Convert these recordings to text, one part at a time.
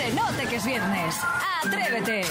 Se note que es viernes. Atrévete.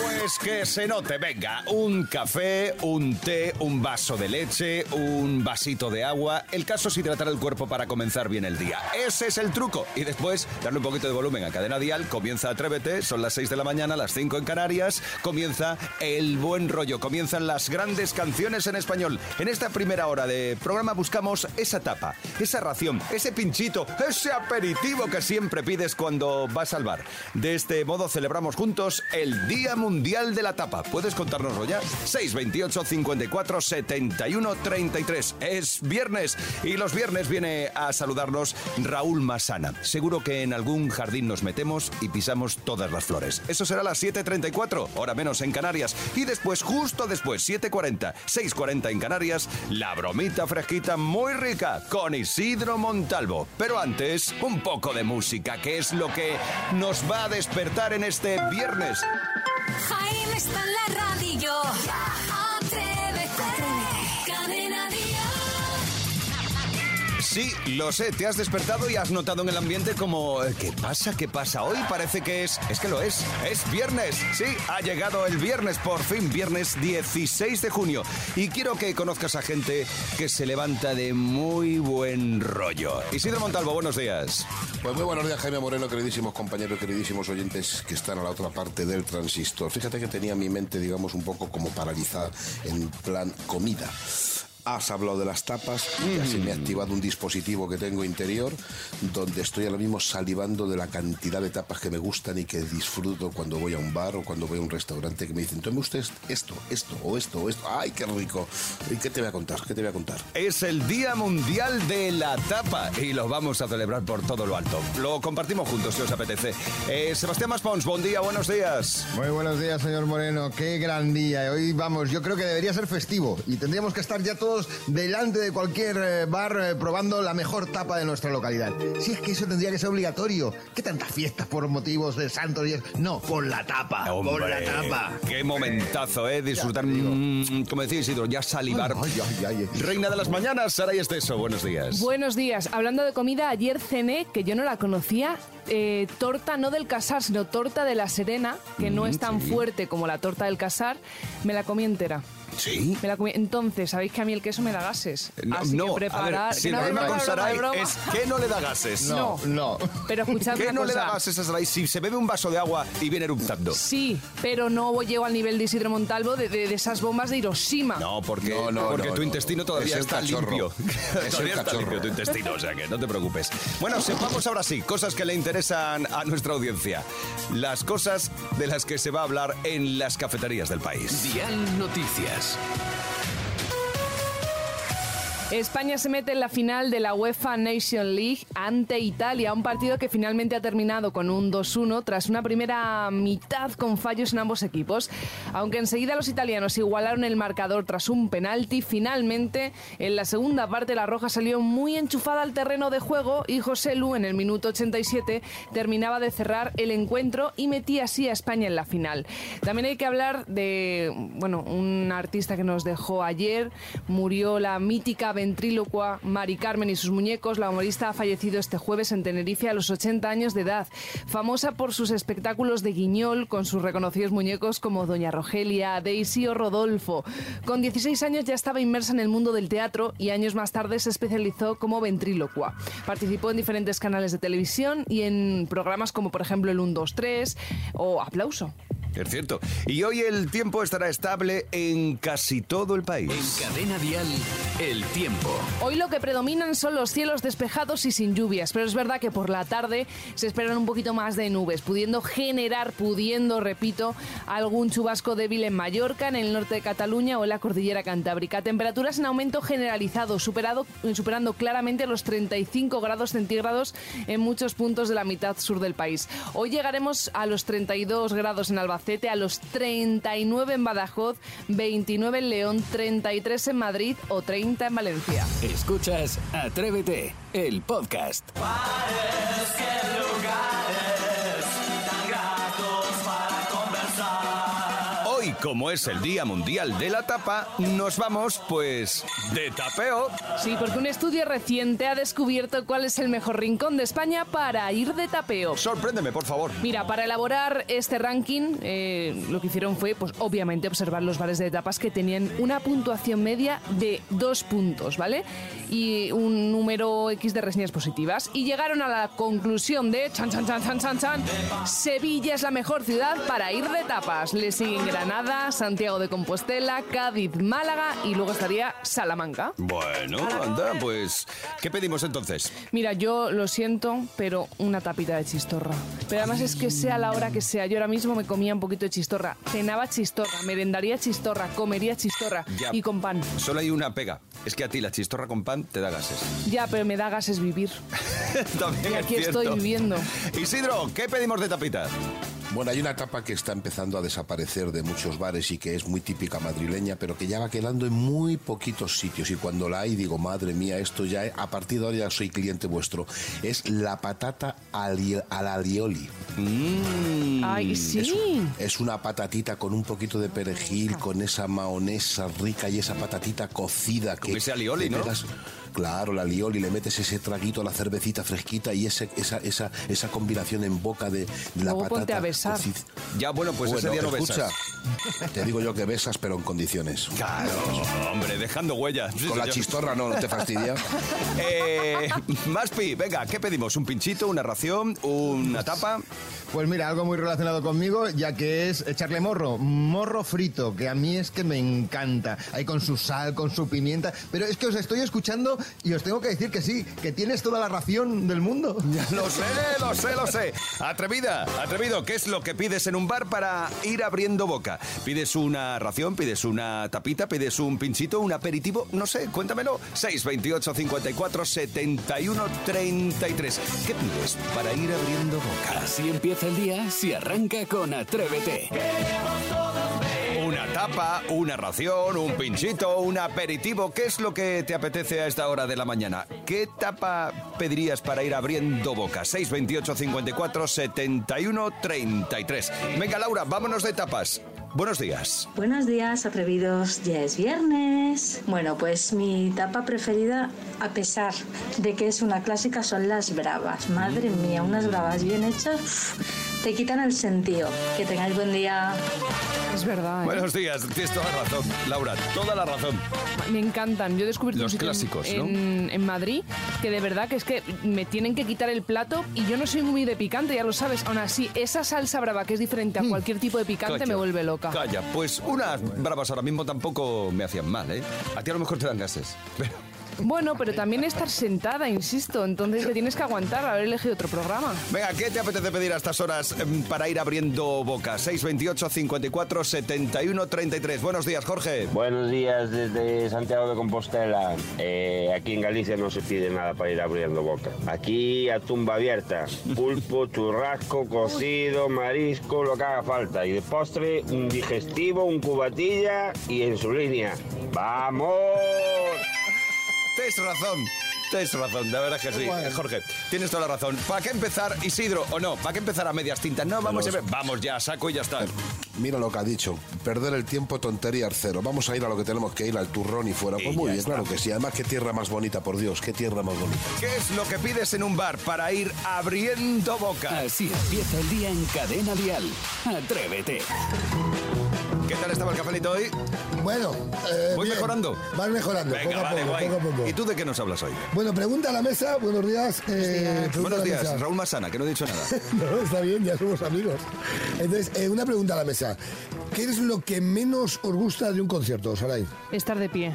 Pues que se note, venga, un café, un té, un vaso de leche, un vasito de agua. El caso es hidratar el cuerpo para comenzar bien el día. Ese es el truco. Y después, darle un poquito de volumen a cadena dial. Comienza Atrévete, son las 6 de la mañana, las 5 en Canarias. Comienza el buen rollo, comienzan las grandes canciones en español. En esta primera hora de programa buscamos esa tapa, esa ración, ese pinchito, ese aperitivo que siempre pides cuando vas al bar. De este modo celebramos juntos el Día Mundial de la Tapa. ¿Puedes contárnoslo ya? 628 54 71 33. Es viernes y los viernes viene a saludarnos Raúl Masana. Seguro que en algún jardín nos metemos y pisamos todas las flores. Eso será a las 7.34, hora menos en Canarias. Y después, justo después, 7.40, 6.40 en Canarias, la bromita fresquita muy rica con Isidro Montalvo. Pero antes, un poco de música, que es lo que nos va a despertar en este viernes. Sí, lo sé, te has despertado y has notado en el ambiente como... eh, ¿Qué pasa? ¿Qué pasa hoy? Parece que es... Es que lo es. Es viernes. Sí, ha llegado el viernes, por fin, viernes 16 de junio. Y quiero que conozcas a gente que se levanta de muy buen rollo. Isidro Montalvo, buenos días. Pues muy buenos días, Jaime Moreno, queridísimos compañeros, queridísimos oyentes que están a la otra parte del transistor. Fíjate que tenía mi mente, digamos, un poco como paralizada en plan comida. Has hablado de las tapas, ya se me ha activado un dispositivo que tengo interior, donde estoy ahora mismo salivando de la cantidad de tapas que me gustan y que disfruto cuando voy a un bar o cuando voy a un restaurante que me dicen, tome usted esto, esto, o esto, o esto. ¡Ay, qué rico! ¿Y qué te voy a contar? ¿Qué te voy a contar? Es el Día Mundial de la Tapa y lo vamos a celebrar por todo lo alto. Lo compartimos juntos si os apetece. Eh, Sebastián Maspons, buen día, buenos días. Muy buenos días, señor Moreno. Qué gran día. Hoy vamos, yo creo que debería ser festivo y tendríamos que estar ya todos delante de cualquier eh, bar eh, probando la mejor tapa de nuestra localidad. Si es que eso tendría que ser obligatorio. ¿Qué tantas fiestas por motivos de santos y es? No, por la tapa. por la tapa. Qué momentazo, ¿eh? Disfrutar, mm, como decía Isidro, ya salivar. Ay, ay, ay, ay. Reina de las mañanas, Sara y Esteso, buenos días. Buenos días. Hablando de comida, ayer cené, que yo no la conocía, eh, torta no del casar, sino torta de la Serena, que no es tan fuerte como la torta del casar. Me la comí entera. ¿Sí? Me la comí. Entonces, ¿sabéis que a mí el queso me da gases? No, Así no, que a preparar... ver, si el no, problema no, con no, no, Sarai es que no le da gases. No, no. Pero escuchad ¿Qué una no le da gases a Sarai si se bebe un vaso de agua y viene eruptando? Sí, pero no llego al nivel de Isidro Montalvo de, de- de esas bombas de Hiroshima. No, porque, No, no, porque no, tu no. intestino todavía Es está cachorro. limpio. Es el todavía está limpio tu intestino, o sea que no te preocupes. Bueno, sepamos ahora sí, cosas que le interesan a nuestra audiencia. Las cosas de las que se va a hablar en las cafeterías del país. Dial Noticias. Sports. España se mete en la final de la UEFA Nation League ante Italia, un partido que finalmente ha terminado con un 2-1 tras una primera mitad con fallos en ambos equipos. Aunque enseguida los italianos igualaron el marcador tras un penalti, finalmente en la segunda parte la Roja salió muy enchufada al terreno de juego y José Lu en el minuto 87 terminaba de cerrar el encuentro y metía así a España en la final. También hay que hablar de, bueno, un artista que nos dejó ayer, murió la mítica ventrílocua Mari Carmen y sus muñecos. La humorista ha fallecido este jueves en Tenerife a los 80 años de edad. Famosa por sus espectáculos de guiñol con sus reconocidos muñecos como Doña Rogelia, Daisy o Rodolfo. Con 16 años ya estaba inmersa en el mundo del teatro y años más tarde se especializó como ventrílocua. Participó en diferentes canales de televisión y en programas como por ejemplo el 1, 2, 3 o Aplauso. Es cierto. Y hoy el tiempo estará estable en casi todo el En país. Cadena Dial, el tiempo. Hoy lo que predominan son los cielos despejados y sin lluvias, pero es verdad que por la tarde se esperan un poquito más de nubes, pudiendo generar, pudiendo, repito, algún chubasco débil en Mallorca, en el norte de Cataluña o en la cordillera cantábrica. Temperaturas en aumento generalizado, superado, superando claramente los 35 grados centígrados en muchos puntos de la mitad sur del país. Hoy llegaremos a los 32 grados en Albacete, a los 39 en Badajoz, 29 en León, 33 en Madrid o 30 en Valencia. Escuchas Atrévete, el podcast. Como es el Día Mundial de la Tapa, nos vamos, pues, de tapeo. Sí, porque un estudio reciente ha descubierto cuál es el mejor rincón de España para ir de tapeo. Sorpréndeme, por favor. Mira, para elaborar este ranking, eh, lo que hicieron fue, pues obviamente, observar los bares de tapas que tenían una puntuación media de dos puntos, ¿vale? Y un número X de reseñas positivas. Y llegaron a la conclusión de, chan, chan, chan, chan, chan, chan, Sevilla es la mejor ciudad para ir de tapas. Le siguen Granada, Santiago de Compostela, Cádiz, Málaga y luego estaría Salamanca. Bueno, anda, pues, ¿qué pedimos entonces? Mira, yo lo siento, pero una tapita de chistorra. Pero además es que sea la hora que sea. Yo ahora mismo me comía un poquito de chistorra. Cenaba chistorra, merendaría chistorra, comería chistorra Ya. y con pan. Solo hay una pega. Es que a ti la chistorra con pan te da gases. Ya, pero me da gases vivir. También Y aquí estoy viviendo. Isidro, ¿qué pedimos de tapita? Bueno, hay una etapa que está empezando a desaparecer de muchos bares y que es muy típica madrileña, pero que ya va quedando en muy poquitos sitios. Y cuando la hay, digo, madre mía, esto ya, a partir de ahora ya soy cliente vuestro. Es la patata al alioli. Ay, Es, sí. es una patatita con un poquito de perejil, con esa maonesa rica y esa patatita cocida. Que Con ese alioli, ¿no? pegas- Claro, la alioli, le metes ese traguito a la cervecita fresquita y ese, esa, esa, esa combinación en boca de, de la Luego patata. ponte a besar. Ya, bueno, pues ese día no escucha, besas. te digo yo que besas, pero en condiciones. Claro, hombre, dejando huellas. Sí, Con la chistorra no, no te fastidia. Eh, Maspi, venga, ¿qué pedimos? ¿Un pinchito, una ración, una tapa? Pues mira, algo muy relacionado conmigo, ya que es echarle morro, morro frito, que a mí es que me encanta. Ahí con su sal, con su pimienta. Pero es que os estoy escuchando y os tengo que decir que sí, que tienes toda la ración del mundo. Lo sé, lo sé, lo sé. Atrevida, atrevido, ¿qué es lo que pides en un bar para ir abriendo boca? ¿Pides una ración, pides una tapita, pides un pinchito, un aperitivo? No sé, cuéntamelo. 628 54 71 33. ¿Qué pides para ir abriendo boca? Así empieza el día si arranca con Atrévete. Una tapa, una ración, un pinchito, un aperitivo. ¿Qué es lo que te apetece a esta hora de la mañana? ¿Qué tapa pedirías para ir abriendo boca? 628 54 71 33. Venga, Laura, vámonos de tapas. Buenos días. Buenos días, atrevidos. Ya es viernes. Bueno, pues mi tapa preferida, a pesar de que es una clásica, son las bravas. Madre mía, unas bravas bien hechas uf, te quitan el sentido. Que tengáis buen día. Verdad. ¿eh? Buenos días, tienes toda la razón, Laura, toda la razón. Me encantan. Yo he descubierto Los en- clásicos, ¿no? en, en Madrid que de verdad que es que me tienen que quitar el plato y yo no soy muy de picante, ya lo sabes. Aún así, esa salsa brava que es diferente a cualquier tipo de picante Mm. Calla, me vuelve loca. Calla, pues unas bravas ahora mismo tampoco me hacían mal, ¿eh? A ti a lo mejor te dan gases. Pero Bueno, pero también estar sentada, insisto. Entonces te tienes que aguantar haber elegido otro programa. Venga, ¿qué te apetece pedir a estas horas em, para ir abriendo boca? 628 54 71 33. Buenos días, Jorge. Buenos días desde Santiago de Compostela. Eh, aquí en Galicia no se pide nada para ir abriendo boca. Aquí a tumba abierta. Pulpo, churrasco, cocido, marisco, lo que haga falta. Y de postre, un digestivo, un cubatilla y en su línea. ¡Vamos! Tienes razón. Tienes razón, la verdad es que sí, Jorge. Tienes toda la razón. ¿Para qué empezar, Isidro, o no? ¿Para qué empezar a medias tintas? No, vamos, a ver. vamos ya, saco y ya está. Mira lo que ha dicho, perder el tiempo, tontería cero. Vamos a ir a lo que tenemos que ir, al turrón y fuera. Y Pues muy bien, está. claro que sí. Además, qué tierra más bonita, por Dios, qué tierra más bonita. ¿Qué es lo que pides en un bar para ir abriendo boca? Así empieza el día en Cadena Dial. Atrévete. ¿Qué tal estaba el cafelito hoy? Bueno, eh, ¿Voy bien. mejorando? Vas mejorando, Venga, poco a vale, poco, guay. poco a poco. ¿Y tú de qué nos hablas hoy? Bueno, pregunta a la mesa, buenos días. eh, Buenos días, mesa. Raúl Masana, que no he dicho nada. No, está bien, ya somos amigos. Entonces, eh, una pregunta a la mesa. ¿Qué es lo que menos os gusta de un concierto, Saray? Estar de pie.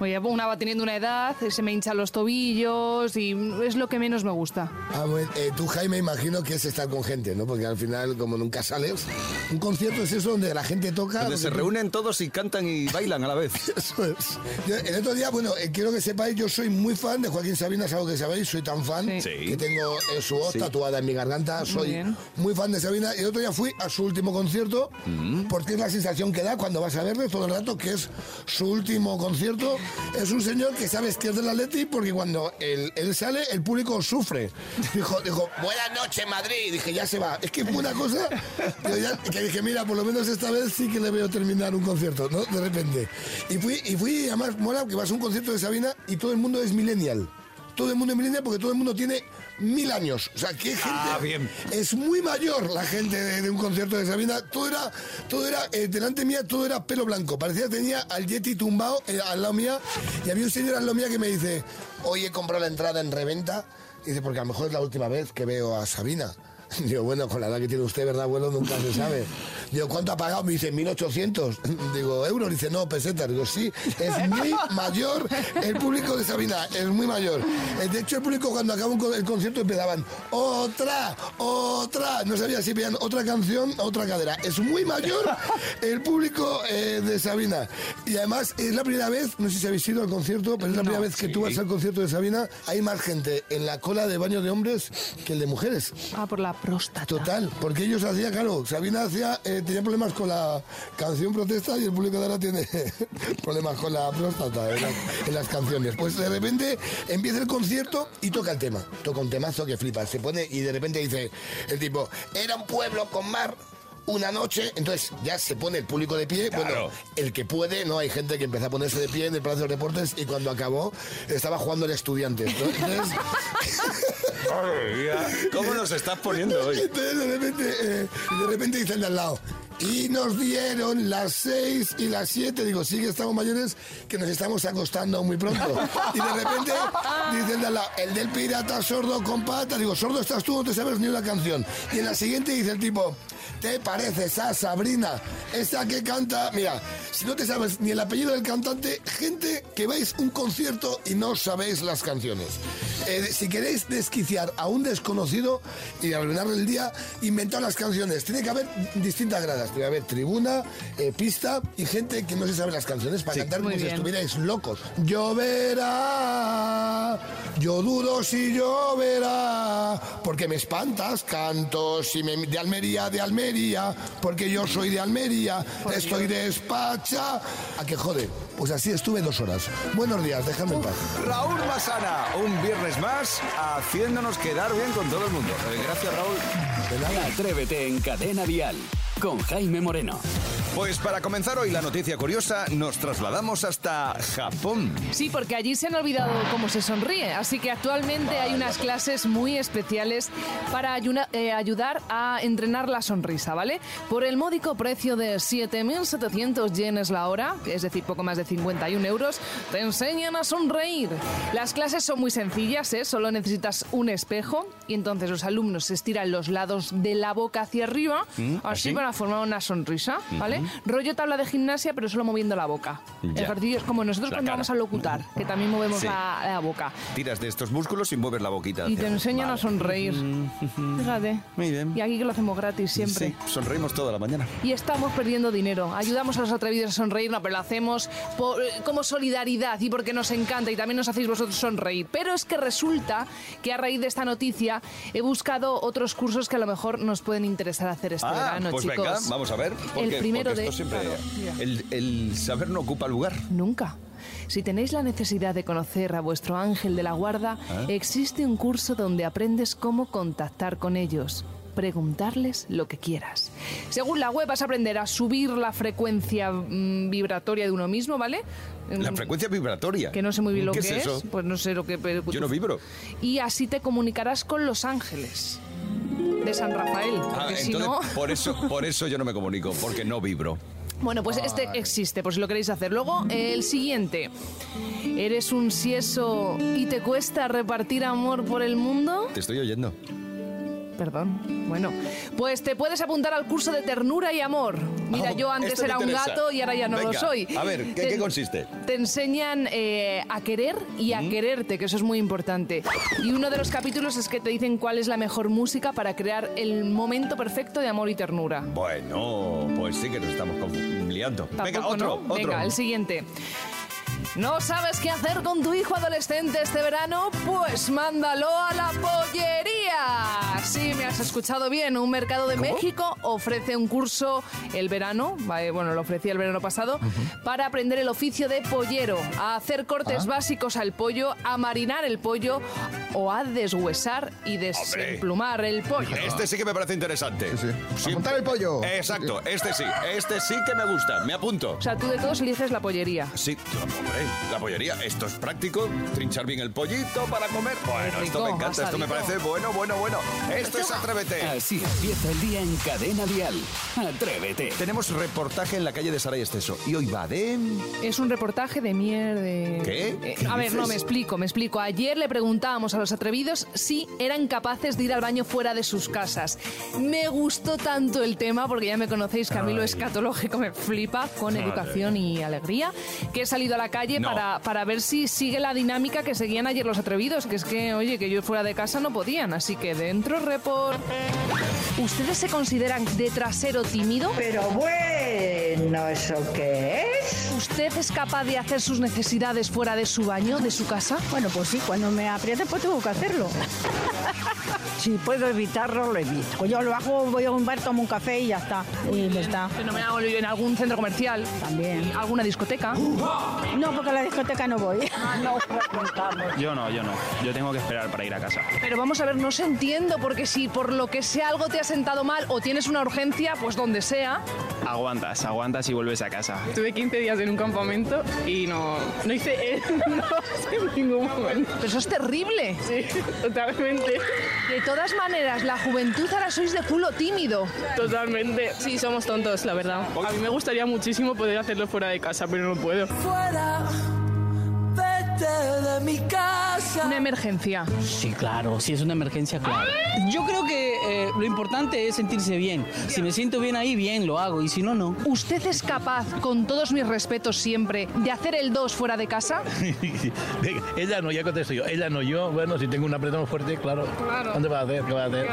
Oye, una va teniendo una edad, se me hinchan los tobillos y es lo que menos me gusta. Ah, bueno, eh, tú, Jaime, imagino que es estar con gente, ¿no? Porque al final, como nunca sales, un concierto es eso donde la gente toca... Donde se reúnen todos y cantan y bailan a la vez. Eso es. Yo, el otro día, bueno, eh, quiero que sepáis, yo soy muy fan de Joaquín Sabina, es algo que sabéis, soy tan fan Sí. Que tengo eh, su voz tatuada en mi garganta, soy muy fan de Sabina. Y el otro día fui a su último concierto, Mm. porque es la sensación que da cuando vas a verle todo el rato, que es su último concierto Es un señor que sabes que es del Atleti porque cuando él, sale, el público sufre. Dijo, dijo, buenas noches Madrid. Dije, ya se va. Es que fue una cosa que dije, mira, por lo menos esta vez sí que le veo terminar un concierto, ¿no? De repente. Y fui, y fui, además, mola que vas a un concierto de Sabina y todo el mundo es millennial. Todo el mundo es millennial porque todo el mundo tiene mil años. O sea, que gente... Ah, bien. Es muy mayor la gente de, de un concierto de Sabina. Todo era, todo era, eh, delante mía, todo era pelo blanco. Parecía que tenía al Yeti tumbado eh, al lado mía. Y había un señor al lado mía que me dice, hoy he comprado la entrada en reventa. Y dice, porque a lo mejor es la última vez que veo a Sabina. Digo, bueno, con la edad que tiene usted, ¿verdad, abuelo? Nunca se sabe. Digo, ¿cuánto ha pagado? Me dice, 1.800. Digo, ¿euros? Dice, no, pesetas. Digo, sí, es muy mayor el público de Sabina, es muy mayor. Eh, De hecho, el público cuando acabó el concierto empezaban, otra, otra. No sabía si veían otra canción, otra cadera. Es muy mayor el público eh, de Sabina. Y además, es la primera vez, no sé si habéis ido al concierto, pero es la primera vez que tú vas al concierto de Sabina, hay más gente en la cola de baño de hombres que el de mujeres. Ah, por la próstata. Total, porque ellos hacían, claro, Sabina hacía, eh, tenía problemas con la canción protesta y el público de ahora tiene problemas con la próstata en, la- en las canciones. Pues de repente empieza el concierto y toca el tema. Toca un temazo que flipa. Se pone y de repente dice el tipo, era un pueblo con mar. Una noche, entonces ya se pone el público de pie. Claro. Bueno, el que puede, ¿no? Hay gente que empezó a ponerse de pie en el Palacio de Deportes y cuando acabó estaba jugando el estudiante. Entonces, ¿Cómo nos estás poniendo hoy? entonces de repente, eh, de repente dice el de al lado. Y nos dieron las seis y las siete. Digo, sí que estamos mayores, que nos estamos acostando muy pronto. Y de repente dice el de al lado, el del pirata sordo con pata. Digo, sordo estás tú, no te sabes ni una canción. Y en la siguiente dice el tipo, ¿te pareces a Sabrina? Esa que canta. Mira, si no te sabes ni el apellido del cantante, gente que vais a un concierto y no sabéis las canciones. Eh, si queréis desquiciar a un desconocido y arruinarle el día, inventad las canciones. Tiene que haber distintas gradas. Tiene que haber tribuna, eh, pista y gente que no se sabe las canciones para cantar como si estuvierais locos. Lloverá, yo dudo si lloverá, porque me espantas cantos y me, de Almería, de Almería, porque yo soy de Almería, estoy despacha. ¿A que jode? Pues así estuve dos horas. Buenos días, déjame en paz. Raúl Masana, un viernes más haciéndonos quedar bien con todo el mundo. Eh, Gracias, Raúl. Atrévete en Cadena Dial con Jaime Moreno. Pues para comenzar hoy la noticia curiosa, nos trasladamos hasta Japón. Sí, porque allí se han olvidado cómo se sonríe, así que actualmente hay unas clases muy especiales para ayuna- eh, ayudar a entrenar la sonrisa, ¿vale? Por el módico precio de 7.700 yenes la hora, es decir, poco más de 51 euros, te enseñan a sonreír. Las clases son muy sencillas, ¿eh? Solo necesitas un espejo y entonces los alumnos se estiran los lados de la boca hacia arriba, Mm, así ¿así? para formar una sonrisa, ¿vale? Rollo tabla de gimnasia, pero solo moviendo la boca. Ya. Ejercicios como nosotros La cuando cara. vamos a locutar, que también movemos Sí. la, la boca. Tiras de estos músculos y mueves la boquita. Y te enseñan a sonreír. Fíjate. Muy bien. Y aquí que lo hacemos gratis siempre. Sí, sonreímos toda la mañana. Y estamos perdiendo dinero. Ayudamos a los atrevidos a sonreír, no, pero lo hacemos por- eh, como solidaridad y porque nos encanta y también nos hacéis vosotros sonreír. Pero es que resulta que a raíz de esta noticia he buscado otros cursos que a lo mejor nos pueden interesar hacer este ah, verano, pues chicos. venga, vamos a ver. Porque, El primero porque de... esto siempre... Claro, el, el saber no ocupa lugar. Nunca. Si tenéis la necesidad de conocer a vuestro ángel de la guarda, ¿Ah? existe un curso donde aprendes cómo contactar con ellos. Preguntarles lo que quieras. Según la web vas a aprender a subir la frecuencia mm, vibratoria de uno mismo, ¿vale? La Mm, frecuencia vibratoria. Que no sé muy bien lo ¿Qué que es es. eso? Pues no sé lo que... pero- Yo no vibro. Y así te comunicarás con los ángeles de San Rafael. Ah, si entonces, no... por, eso, por eso yo no me comunico, porque no vibro. Bueno, pues este existe, por si lo queréis hacer. Luego, el siguiente. ¿Eres un sieso y te cuesta repartir amor por el mundo? Te estoy oyendo. Perdón. Bueno, pues te puedes apuntar al curso de ternura y amor. Mira, Oh, yo antes era un gato y ahora ya no lo soy. A ver, ¿qué, Te- qué consiste? Te enseñan eh, a querer y a quererte, que eso es muy importante. Y uno de los capítulos es que te dicen cuál es la mejor música para crear el momento perfecto de amor y ternura. Bueno, pues sí que nos estamos liando. Venga, otro, ¿no? otro. Venga, el siguiente. ¿No sabes qué hacer con tu hijo adolescente este verano? Pues mándalo a la pollería. Sí, me has escuchado bien. Un mercado de México ofrece un curso el verano, va- bueno, lo ofrecía el verano pasado, para aprender el oficio de pollero, a hacer cortes básicos al pollo, a marinar el pollo o a deshuesar y desemplumar el pollo. Este sí que me parece interesante. Sí, sí. Montar el pollo. Exacto, este sí. Este sí que me gusta. Me apunto. O sea, tú de todos eliges la pollería. Sí, hombre, la pollería. Esto es práctico. Trinchar bien el pollito para comer. Bueno, esto me encanta. Esto me parece bueno, bueno, bueno. Esto es Atrévete. Así empieza el día en Cadena Dial. Atrévete. Tenemos reportaje en la calle de Saray Esteso. Y hoy va de... Es un reportaje de mierda. ¿Qué? Eh, ¿Qué a ver, dices? no, me explico, me explico. Ayer le preguntábamos a los atrevidos si eran capaces de ir al baño fuera de sus casas. Me gustó tanto el tema, porque ya me conocéis que a mí lo escatológico me flipa, con educación y alegría, que he salido a la calle No. para, para ver si sigue la dinámica que seguían ayer los atrevidos, que es que, oye, que yo fuera de casa no podían. Así que dentro, report. ¿Ustedes se consideran de trasero tímido? Pero bueno, ¿eso qué es? ¿Usted es capaz de hacer sus necesidades fuera de su baño, de su casa? Bueno, pues sí, cuando me apriete pues tengo que hacerlo. si puedo evitarlo, lo evito. Pues yo lo hago, voy a un bar, tomo un café y ya está. Y me está. Fenomenal, en algún centro comercial. También. ¿Alguna discoteca? No, porque a la discoteca no voy. no frecuentamos. Yo no, yo no. Yo tengo que esperar para ir a casa. Pero vamos a ver, no se entiendo, porque si por lo que sea algo te ha sentado mal o tienes una urgencia, pues donde sea. Aguantas, aguantas y vuelves a casa. Estuve 15 días en un campamento y no, no hice no en ningún momento. Pero eso es terrible. Sí, totalmente. De todas maneras, la juventud ahora sois de culo tímido. Totalmente. Sí, somos tontos, la verdad. A mí me gustaría muchísimo poder hacerlo fuera de casa, pero no puedo. Una emergencia. Sí, claro, si es una emergencia, claro. Yo creo que eh, lo importante es sentirse bien. Si me siento bien ahí, bien, lo hago, y si no, no. ¿Usted es capaz, con todos mis respetos siempre, de hacer el 2 fuera de casa? Venga, ella no, ya contesto yo. Ella no, yo. Bueno, si tengo un apretón fuerte, claro. Claro. ¿Dónde va a hacer? ¿Qué va a hacer?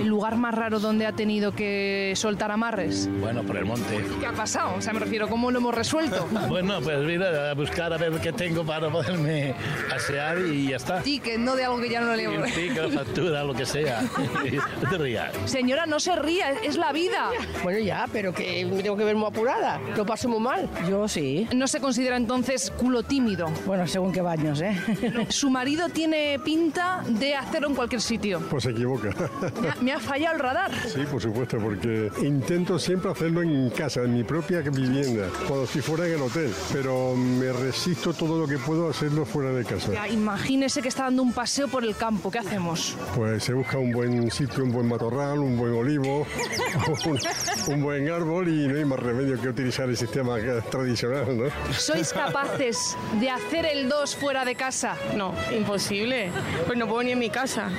¿El lugar más raro donde ha tenido que soltar amarres? Bueno, por el monte. ¿Qué ha pasado? O sea, me refiero, ¿cómo lo hemos resuelto? Bueno, pues mira, a buscar a ver qué tengo para poderme asear y ya está. Ticket, no de algo que ya no le... Ticket, factura, lo que sea. No te rías. Señora, no se ría, es la vida. Bueno, ya, pero que me tengo que ver muy apurada. Lo paso muy mal. Yo sí. ¿No se considera entonces culo tímido? Bueno, según qué baños, ¿eh? Su marido tiene pinta de hacerlo en cualquier sitio. Pues se equivoca. Me ha, me ha fallado el radar. Sí, por supuesto, porque intento siempre hacerlo en casa, en mi propia vivienda, cuando estoy fuera en el hotel, pero me resisto todo lo que puedo a hacerlo fuera de casa. Ya, imagínese que está dando un paseo por el campo, ¿qué hacemos? Pues se busca un buen sitio, un buen matorral, un buen olivo, un, un buen árbol y no hay más remedio que utilizar el sistema tradicional, ¿no? ¿Sois capaces de hacer el 2 fuera de casa? No, imposible. Pues no puedo ni en mi casa.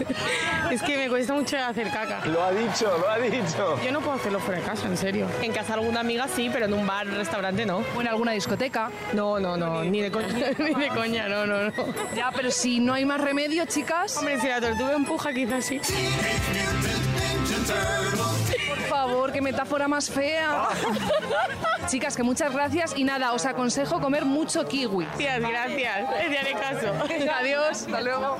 es que me cuesta mucho hacer caca. Lo ha dicho, lo ha dicho. Yo no puedo hacerlo fuera de casa, en serio. En casa alguna amiga sí, pero en un bar, restaurante no. ¿O en alguna discoteca? No, no, no, ni de coña, ni de coña, no, no, no. Ya, pero si no hay más remedio, chicas. Hombre, si la tortuga empuja, quizás sí. Por favor, qué metáfora más fea. Chicas, que muchas gracias y nada, os aconsejo comer mucho kiwi. Gracias, gracias. Te haré caso. Adiós, hasta luego.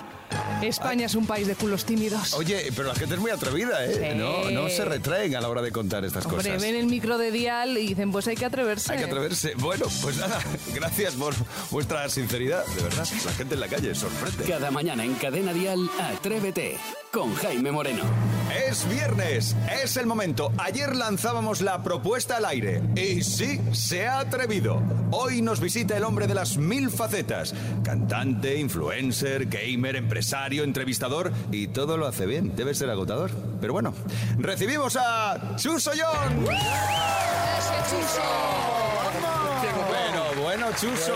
España es un país de culos tímidos. Oye, pero la gente es muy atrevida, ¿eh? Sí. No, no se retraen a la hora de contar estas Hombre, cosas. ven el micro de dial y dicen, pues hay que atreverse. Hay que atreverse. Bueno, pues nada, gracias por vuestra sinceridad, de verdad. La gente en la calle sorprende. Cada mañana en Cadena Dial, Atrévete con Jaime Moreno. Es viernes, es el momento. Ayer lanzábamos la propuesta al aire. Y sí, se ha atrevido. Hoy nos visita el hombre de las mil facetas. Cantante, influencer, gamer, empresario, entrevistador. Y todo lo hace bien. Debe ser agotador. Pero bueno, recibimos a Chuso John. Bueno, Chuso.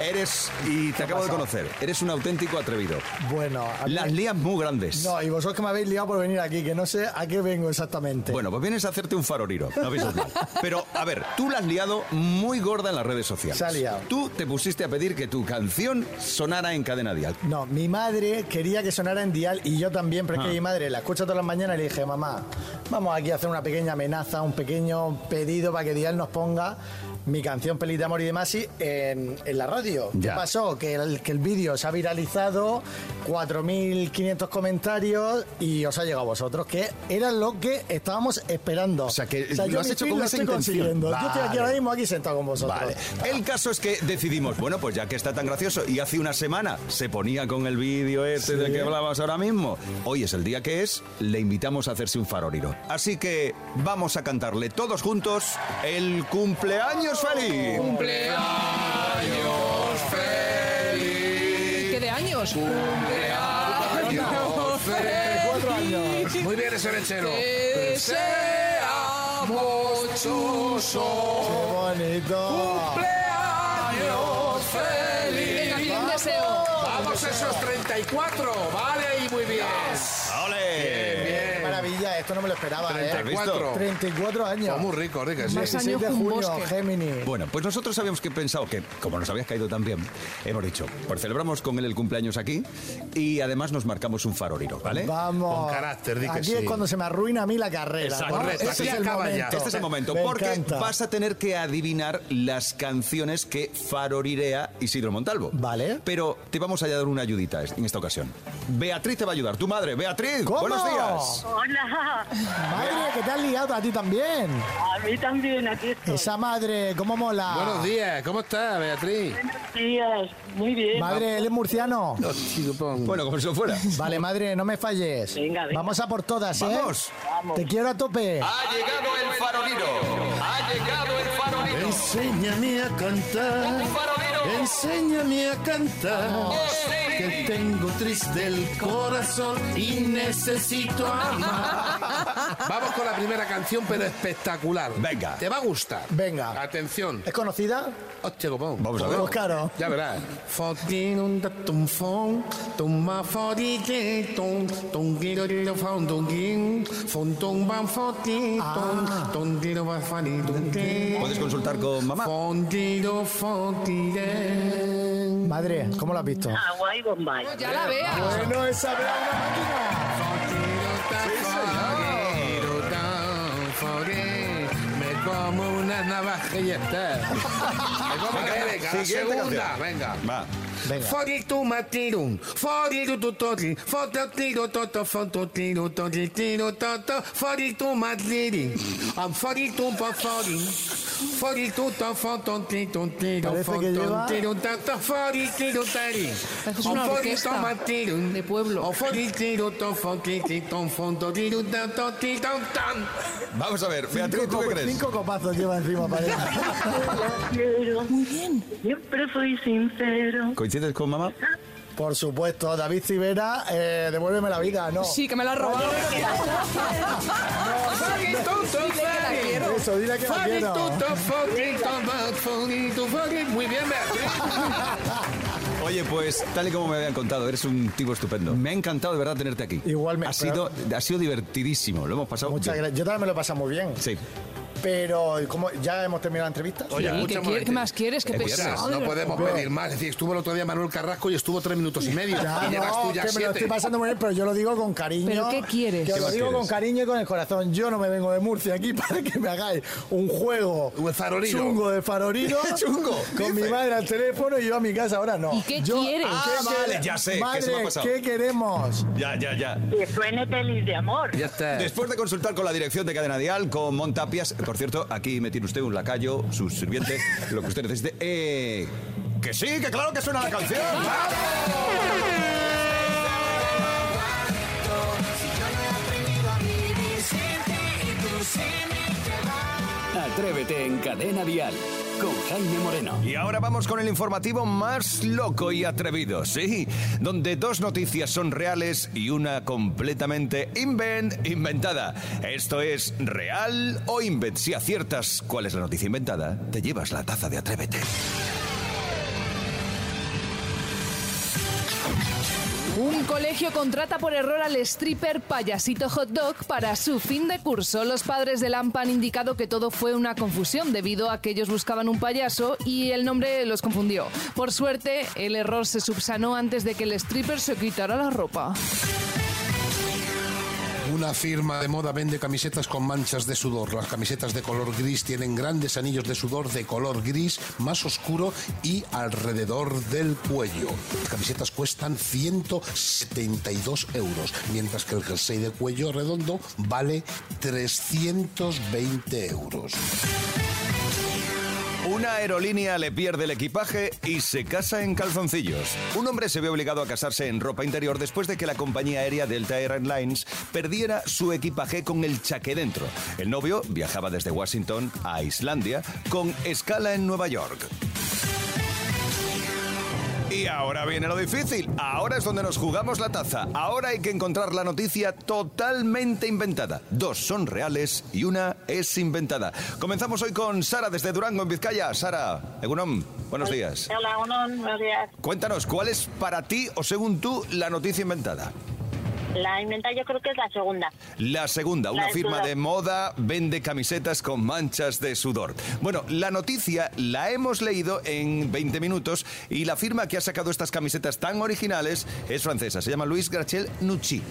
Eres, y te acabo de conocer, eres un auténtico atrevido. Bueno, mí- Las lías muy grandes. No, y vosotros que me habéis liado por venir aquí, que no sé a qué vengo exactamente. Bueno, pues vienes a hacerte un faroriro, no avisas mal. Pero, a ver, tú la has liado muy gorda en las redes sociales. Se ha liado. Tú te pusiste a pedir que tu canción sonara en cadena dial. No, mi madre quería que sonara en dial y yo también, pero es Ah. que mi madre la escucha todas las mañanas y le dije, mamá, vamos aquí a hacer una pequeña amenaza, un pequeño pedido para que dial nos ponga mi canción Pelis de Amor y de Masi en, en la radio. Ya. ¿Qué pasó? Que el, que el vídeo se ha viralizado, 4.500 comentarios y os ha llegado a vosotros, que era lo que estábamos esperando. O sea, que lo has hecho con esa intención. consiguiendo. Yo estoy aquí Vale. ahora mismo aquí sentado con vosotros. Vale. El caso es que decidimos, bueno, pues ya que está tan gracioso y hace una semana se ponía con el vídeo este del Sí. que hablabas ahora mismo, hoy es el día que es, le invitamos a hacerse un faroriro. Así que vamos a cantarle todos juntos el cumpleaños feliz. Cumpleaños feliz. ¿Qué de años? Cumpleaños feliz. Muy bien ese lechero. Que sea mochoso. ¡Qué bonito! Cumpleaños feliz. Venga, aquí un deseo. Vamos esos 34. Vale, y muy bien. Bien, bien. ¡Qué maravilla! Esto no me lo esperaba, ¿eh? 34. 34 años. Fue muy rico, rico, sí. 16 de junio, Géminis. Bueno, pues nosotros habíamos que pensado que, como nos habías caído tan bien, hemos dicho, pues celebramos con él el cumpleaños aquí y además nos marcamos un faroriro, ¿vale? Vamos. Con carácter, di que Aquí sí. es cuando se me arruina a mí la carrera. Exacto. ¿no? Correcto, Este es el acaba ya. momento. Este es el momento, Me porque encanta. vas a tener que adivinar las canciones que farorirea Isidro Montalvo. Vale. Pero te vamos a dar una ayudita en esta ocasión. Beatriz te va a ayudar. Tu madre, Beatriz. ¿Cómo? Buenos días. Hola, Madre, que te has liado a ti también. a mí también, aquí estoy. Esa madre, ¿cómo mola? Buenos días, ¿cómo estás, Beatriz? Buenos días, muy bien. Madre, él es murciano. Bueno, como si lo fuera. Vale, madre, no me falles. Venga, venga. Vamos a por todas, ¿eh? Vamos. Vamos. Te quiero a tope. Ha llegado el faroliro. Ha llegado el faroliro. Enséñame a cantar. Enséñame a cantar. Que tengo triste el corazón y necesito amar. Vamos con la primera canción, pero espectacular. Venga. Te va a gustar. Venga. Atención. ¿Es conocida? Hostia, copón. Vamos a ver. Pues claro. Ya verás. Puedes consultar con mamá. Madre, ¿cómo lo has visto? Agua y Bombay. Ya la veas. Bueno, esa una Me una navaja y ya está. Me como Venga, que venga, la segunda, venga. Va. Venga. Fori tu matirun, fori tu tu toti, foto tiro toto, foto tiro toti, tiro toto, fori tu matiri, am fori tu pa fori, Parece que lleva- Es una orquesta de pueblo. Vamos a ver, Beatriz, ¿tú Cinco, qué crees? cinco copazos lleva encima, parece. Muy bien. Siempre fui sincero. ¿Coincides con mamá? Por supuesto, David Civera, eh, devuélveme la vida, ¿no? Sí, que me la has robado. Eso, dile que la quiero. Muy bien. Oye, pues tal y como me habían contado, eres un tipo estupendo. Me ha encantado de verdad tenerte aquí. Igualmente. Ha sido, ha sido divertidísimo, lo hemos pasado. Muchas bien. gracias. Yo también me lo he pasado muy bien. Sí. Pero, ¿cómo, ¿ya hemos terminado la entrevista? Oye, ¿Y escucha qué, quiere- qué más quieres? ¿Qué Escucha, pesado? No de podemos pedir más. Es decir, estuvo el otro día Manuel Carrasco y estuvo tres minutos y medio. Ya, y llevas no, tú ya que me lo estoy pasando muy bien, pero yo lo digo con cariño. ¿Pero qué quieres? Que ¿Qué lo digo quieres? con cariño y con el corazón. Yo no me vengo de Murcia aquí para que me hagáis un juego farolino. chungo de farolino. Chungo, Con dice. mi madre al teléfono y yo a mi casa ahora no. ¿Y qué Yo- quieres? Ah, ¿qué vale, ya sé, que se Madre, me ha pasado. ¿qué queremos? Ya, ya, ya. Que suene pelis de amor. Ya está. Después de consultar con la dirección de Cadena Dial, con Montapias, por cierto, aquí me tiene usted un lacayo, su sirviente, lo que usted necesite. Eh, que sí, que claro que suena la canción. Atrévete en Cadena Dial con Jaime Moreno. Y ahora vamos con el informativo más loco y atrevido, sí, donde dos noticias son reales y una completamente invent, inventada. Esto es real o invent. Si aciertas cuál es la noticia inventada, te llevas la taza de Atrévete. Un colegio contrata por error al stripper payasito hot dog para su fin de curso. Los padres de Lampa han indicado que todo fue una confusión debido a que ellos buscaban un payaso y el nombre los confundió. Por suerte, el error se subsanó antes de que el stripper se quitara la ropa. Una firma de moda vende camisetas con manchas de sudor. Las camisetas de color gris tienen grandes anillos de sudor de color gris más oscuro y alrededor del cuello. Las camisetas cuestan 172 euros, mientras que el jersey de cuello redondo vale 320 euros. Una aerolínea le pierde el equipaje y se casa en calzoncillos. Un hombre se ve obligado a casarse en ropa interior después de que la compañía aérea Delta Airlines perdiera su equipaje con el chaqué dentro. El novio viajaba desde Washington a Islandia con escala en Nueva York. Y ahora viene lo difícil. Ahora es donde nos jugamos la taza. Ahora hay que encontrar la noticia totalmente inventada. Dos son reales y una es inventada. Comenzamos hoy con Sara desde Durango, en Vizcaya. Sara, Egunon, buenos días. Hola, buenos, buenos días. Cuéntanos, ¿cuál es para ti o según tú la noticia inventada? La inventada yo creo que es la segunda. La segunda, La una firma sudor. de moda vende camisetas con manchas de sudor. Bueno, la noticia la hemos leído en 20 minutos y la firma que ha sacado estas camisetas tan originales es francesa. Se llama Luis Grachel Nucci.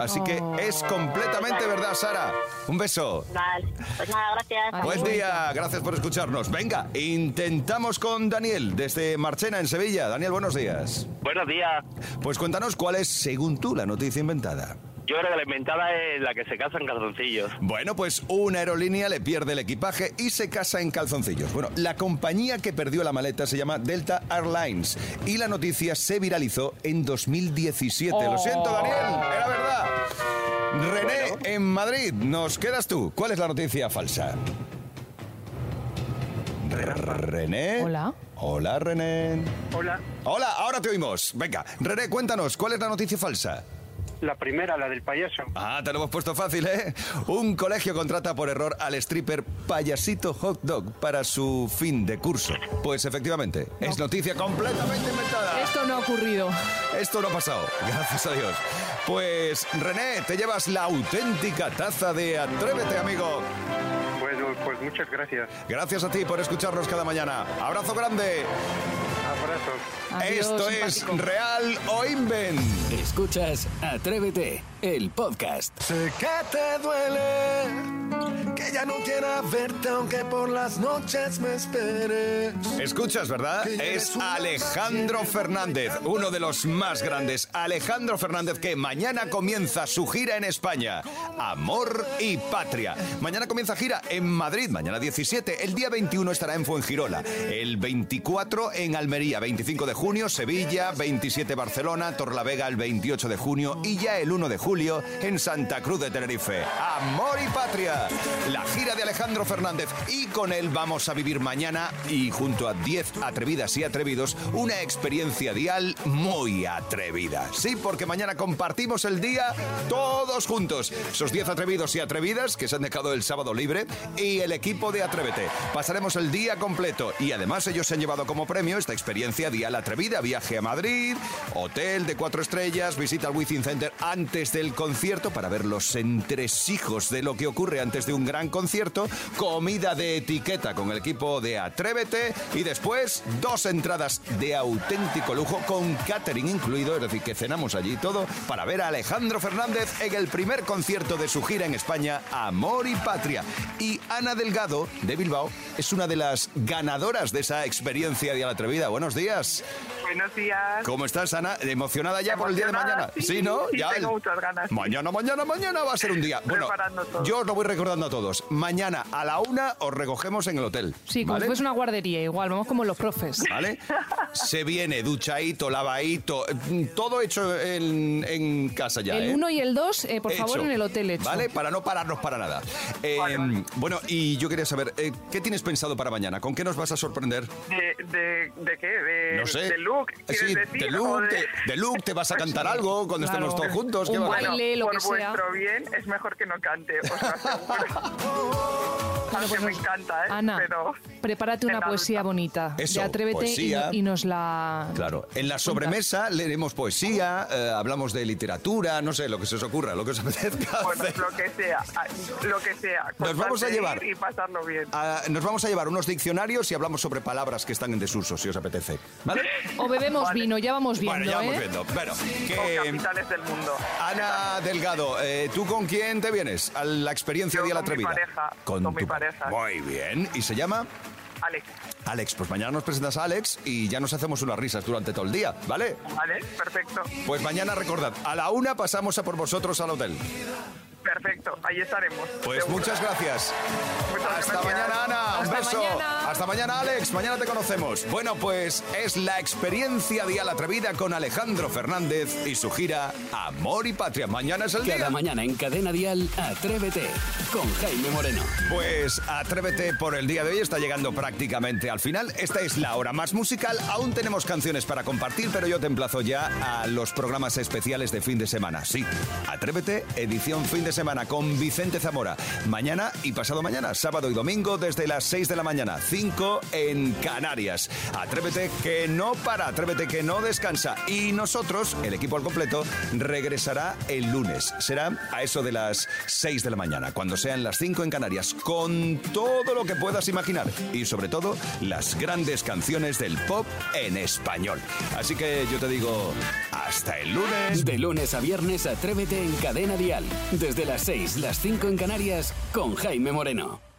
Así que es completamente verdad, Sara. Un beso. Vale, pues nada, gracias. Buen día, gracias por escucharnos. Venga, intentamos con Daniel desde Marchena, en Sevilla. Daniel, buenos días. Buenos días. Pues cuéntanos cuál es, según tú, la noticia inventada. Yo creo que la inventada es la que se casa en calzoncillos. Bueno, pues una aerolínea le pierde el equipaje y se casa en calzoncillos. Bueno, la compañía que perdió la maleta se llama Delta Airlines y la noticia se viralizó en 2017. Lo siento, Daniel, era verdad. René, en Madrid, nos quedas tú. ¿Cuál es la noticia falsa? René. Hola. Hola, René. Hola. Hola, ahora te oímos. Venga, René, cuéntanos, ¿cuál es la noticia falsa? La primera, la del payaso. Ah, te lo hemos puesto fácil, ¿eh? Un colegio contrata por error al stripper Payasito Hot Dog para su fin de curso. Pues efectivamente, es noticia completamente inventada. Esto no ha ocurrido. Esto no ha pasado, gracias a Dios. Pues, René, te llevas la auténtica taza de Atrévete, amigo. Bueno, pues muchas gracias. Gracias a ti por escucharnos cada mañana. Abrazo grande. Abrazos. Esto es Real o Invent. Escuchas Atrévete, el podcast. Sé que te duele, que ya no quiera verte aunque por las noches me esperes. Escuchas, ¿verdad? Es Alejandro Fernández, uno de los más grandes. Alejandro Fernández que mañana comienza su gira en España. Amor y Patria. Mañana comienza gira en Madrid, mañana 17. El día 21 estará en Fuengirola. El 24 en Almería, 25 de junio Sevilla, 27 Barcelona, Torlavega el 28 de junio y ya el 1 de julio en Santa Cruz de Tenerife. Amor y Patria. La gira de Alejandro Fernández y con él vamos a vivir mañana y junto a 10 atrevidas y atrevidos una experiencia dial muy atrevida. Sí, porque mañana compartimos el día todos juntos. Esos 10 atrevidos y atrevidas que se han dejado el sábado libre y el equipo de Atrévete. Pasaremos el día completo y además ellos se han llevado como premio esta experiencia dial atrevida. Viaje a Madrid, hotel de cuatro estrellas, visita al Wizzing Center antes del concierto para ver los entresijos de lo que ocurre antes de un gran concierto, comida de etiqueta con el equipo de Atrévete y después dos entradas de auténtico lujo con catering incluido, es decir, que cenamos allí todo para ver a Alejandro Fernández en el primer concierto de su gira en España, Amor y Patria. Y Ana Delgado, de Bilbao, es una de las ganadoras de esa experiencia de la atrevida. Buenos días. Buenos días. ¿Cómo estás, Ana? ¿Emocionada ya por el día de mañana? sí, ¿no? sí, ya tengo el- muchas ganas. Mañana, mañana, mañana va a ser un día. Bueno, todo. yo os lo voy recordando a todos. Mañana a la una os recogemos en el hotel. Sí, como ¿vale? si fuese una guardería, igual, vamos como los profes. ¿Vale? Se viene duchadito, lavadito, mm, todo hecho en, en casa ya. el ¿eh? 1 y el 2, por favor, en el hotel hecho. ¿Vale? Para no pararnos para nada. Eh, Bueno, y yo quería saber, eh, ¿qué tienes pensado para mañana? ¿Con qué nos vas a sorprender? ¿De, de, de qué? De, No sé. ¿De look? ¿quieres Sí, decir? de ¿O look, de- de, look, ¿te vas a cantar algo cuando Claro. estemos todos juntos? ¿Qué vas a hacer? Bueno, por vuestro bien es mejor que no cante, os lo aseguro. Aunque me encanta, ¿eh? Ana, Pero prepárate una poesía bonita. Eso, de Atrévete y- poesía. Y, nos la... Claro, en la sobremesa leeremos poesía, eh, hablamos de literatura, no sé, lo que se os ocurra, lo que os apetezca. bueno, hacer. lo que sea, lo que sea. Nos vamos a llevar- Y pasarlo bien. Nos vamos a llevar unos diccionarios y hablamos sobre palabras que están en desuso, si os apetece. ¿Vale? O bebemos vino, ya vamos viendo, Bueno, ya vamos ¿eh? viendo. Bueno, Con que... capitales del mundo. Ana Delgado, eh, ¿tú con quién te vienes a la experiencia de la con mi Atrevida? pareja, con mi tu pareja. Muy bien. ¿Y se llama? Alex, Alex. Pues mañana nos presentas a Alex y ya nos hacemos unas risas durante todo el día, ¿vale? ¿vale? Perfecto. Pues mañana recordad, a la una pasamos a por vosotros al hotel. Perfecto, ahí estaremos. Pues seguro. muchas gracias. Muchas Hasta gracias. mañana, Ana. Un Hasta beso. mañana. Hasta mañana, Alex. Mañana te conocemos. Bueno, pues es la experiencia Día la Atrevida con Alejandro Fernández y su gira Amor y Patria. Mañana es el día. Cada mañana en Cadena Dial, Atrévete con Jaime Moreno. Pues atrévete por el día de hoy, está llegando prácticamente al final. Esta es la hora más musical. Aún tenemos canciones para compartir, pero yo te emplazo ya a los programas especiales de fin de semana. Sí, atrévete, edición fin de semana con Vicente Zamora. Mañana y pasado mañana, sábado y domingo, desde las 6 de la mañana, 5 en Canarias. Atrévete que no para, atrévete que no descansa. Y nosotros, el equipo al completo, regresará el lunes. Será a eso de las 6 de la mañana, cuando sean las 5 en Canarias, con todo lo que puedas imaginar y sobre todo las grandes canciones del pop en español. Así que yo te digo, hasta el lunes. De lunes a viernes, Atrévete en Cadena Dial. Desde las 6, las 5 en Canarias, con Jaime Moreno.